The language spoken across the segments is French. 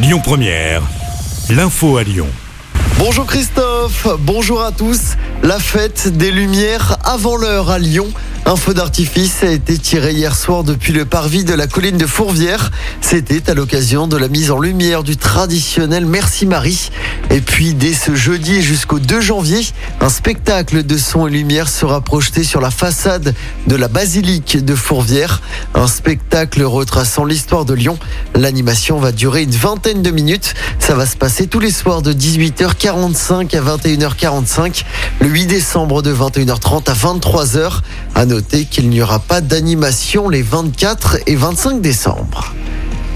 Lyon Première, l'info à Lyon. Bonjour Christophe, bonjour à tous. La fête des Lumières avant l'heure à Lyon. Un feu d'artifice a été tiré hier soir depuis le parvis de la colline de Fourvière. C'était à l'occasion de la mise en lumière du traditionnel Merci Marie. Et puis dès ce jeudi jusqu'au 2 janvier, un spectacle de son et lumière sera projeté sur la façade de la basilique de Fourvière. Un spectacle retraçant l'histoire de Lyon. L'animation va durer une vingtaine de minutes. Ça va se passer tous les soirs de 18h45 à 21h45, le 8 décembre de 21h30 à 23h. À qu'il n'y aura pas d'animation les 24 et 25 décembre.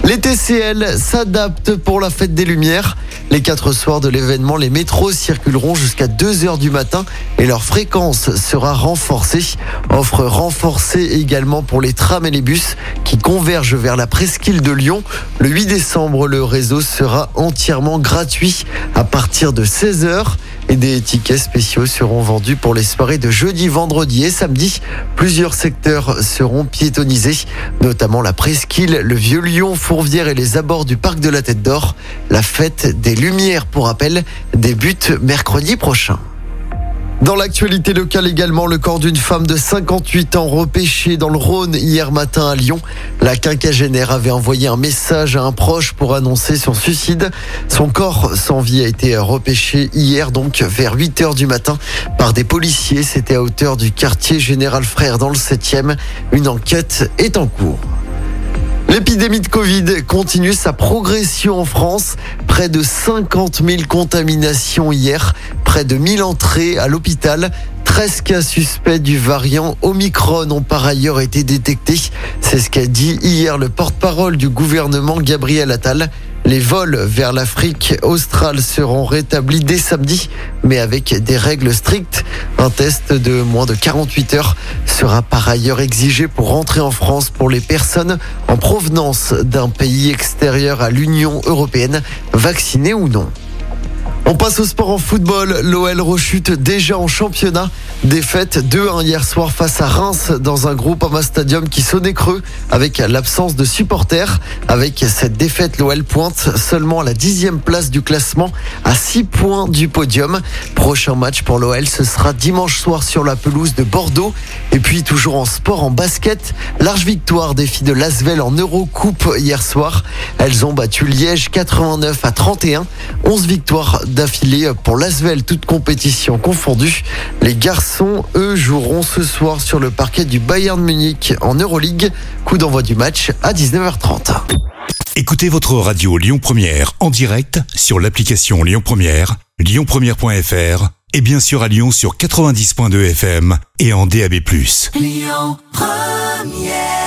Les TCL s'adaptent pour la fête des Lumières. Les quatre soirs de l'événement, les métros circuleront jusqu'à 2 heures du matin et leur fréquence sera renforcée. Offre renforcée également pour les trams et les bus qui convergent vers la presqu'île de Lyon. Le 8 décembre, le réseau sera entièrement gratuit à partir de 16 heures et des tickets spéciaux seront vendus pour les soirées de jeudi, vendredi et samedi. Plusieurs secteurs seront piétonisés, notamment la presqu'île, le Vieux-Lyon, Fourvière et les abords du parc de la Tête d'Or. La fête des Lumières, pour rappel, débute mercredi prochain. Dans l'actualité locale également, le corps d'une femme de 58 ans repêchée dans le Rhône hier matin à Lyon. La quinquagénaire avait envoyé un message à un proche pour annoncer son suicide. Son corps sans vie a été repêché hier, donc vers 8 heures du matin, par des policiers. C'était à hauteur du quartier Général Frère dans le 7e. Une enquête est en cours. L'épidémie de Covid continue sa progression en France. Près de 50 000 contaminations hier, près de 1000 entrées à l'hôpital. 13 cas suspects du variant Omicron ont par ailleurs été détectés. C'est ce qu'a dit hier le porte-parole du gouvernement Gabriel Attal. Les vols vers l'Afrique australe seront rétablis dès samedi, mais avec des règles strictes. Un test de moins de 48 heures sera par ailleurs exigé pour rentrer en France pour les personnes en provenance d'un pays extérieur à l'Union européenne, vaccinées ou non. On passe au sport en football. L'OL rechute déjà en championnat. Défaite 2-1 hier soir face à Reims dans un groupe Ama Stadium qui sonnait creux avec l'absence de supporters. Avec cette défaite, l'OL pointe seulement à la dixième place du classement à 6 points du podium. Prochain match pour l'OL, ce sera dimanche soir sur la pelouse de Bordeaux. Et puis toujours en sport, en basket, large victoire des filles de Lasvel en Eurocoupe hier soir. Elles ont battu Liège 89 à 31. 11 victoires d'affilée pour l'Asvel, toute compétition confondue. Les garçons, eux, joueront ce soir sur le parquet du Bayern Munich en Euroleague. Coup d'envoi du match à 19h30. Écoutez votre radio Lyon Première en direct sur l'application Lyon Première, lyonpremière.fr et bien sûr à Lyon sur 90.2 FM et en DAB+. Lyon Première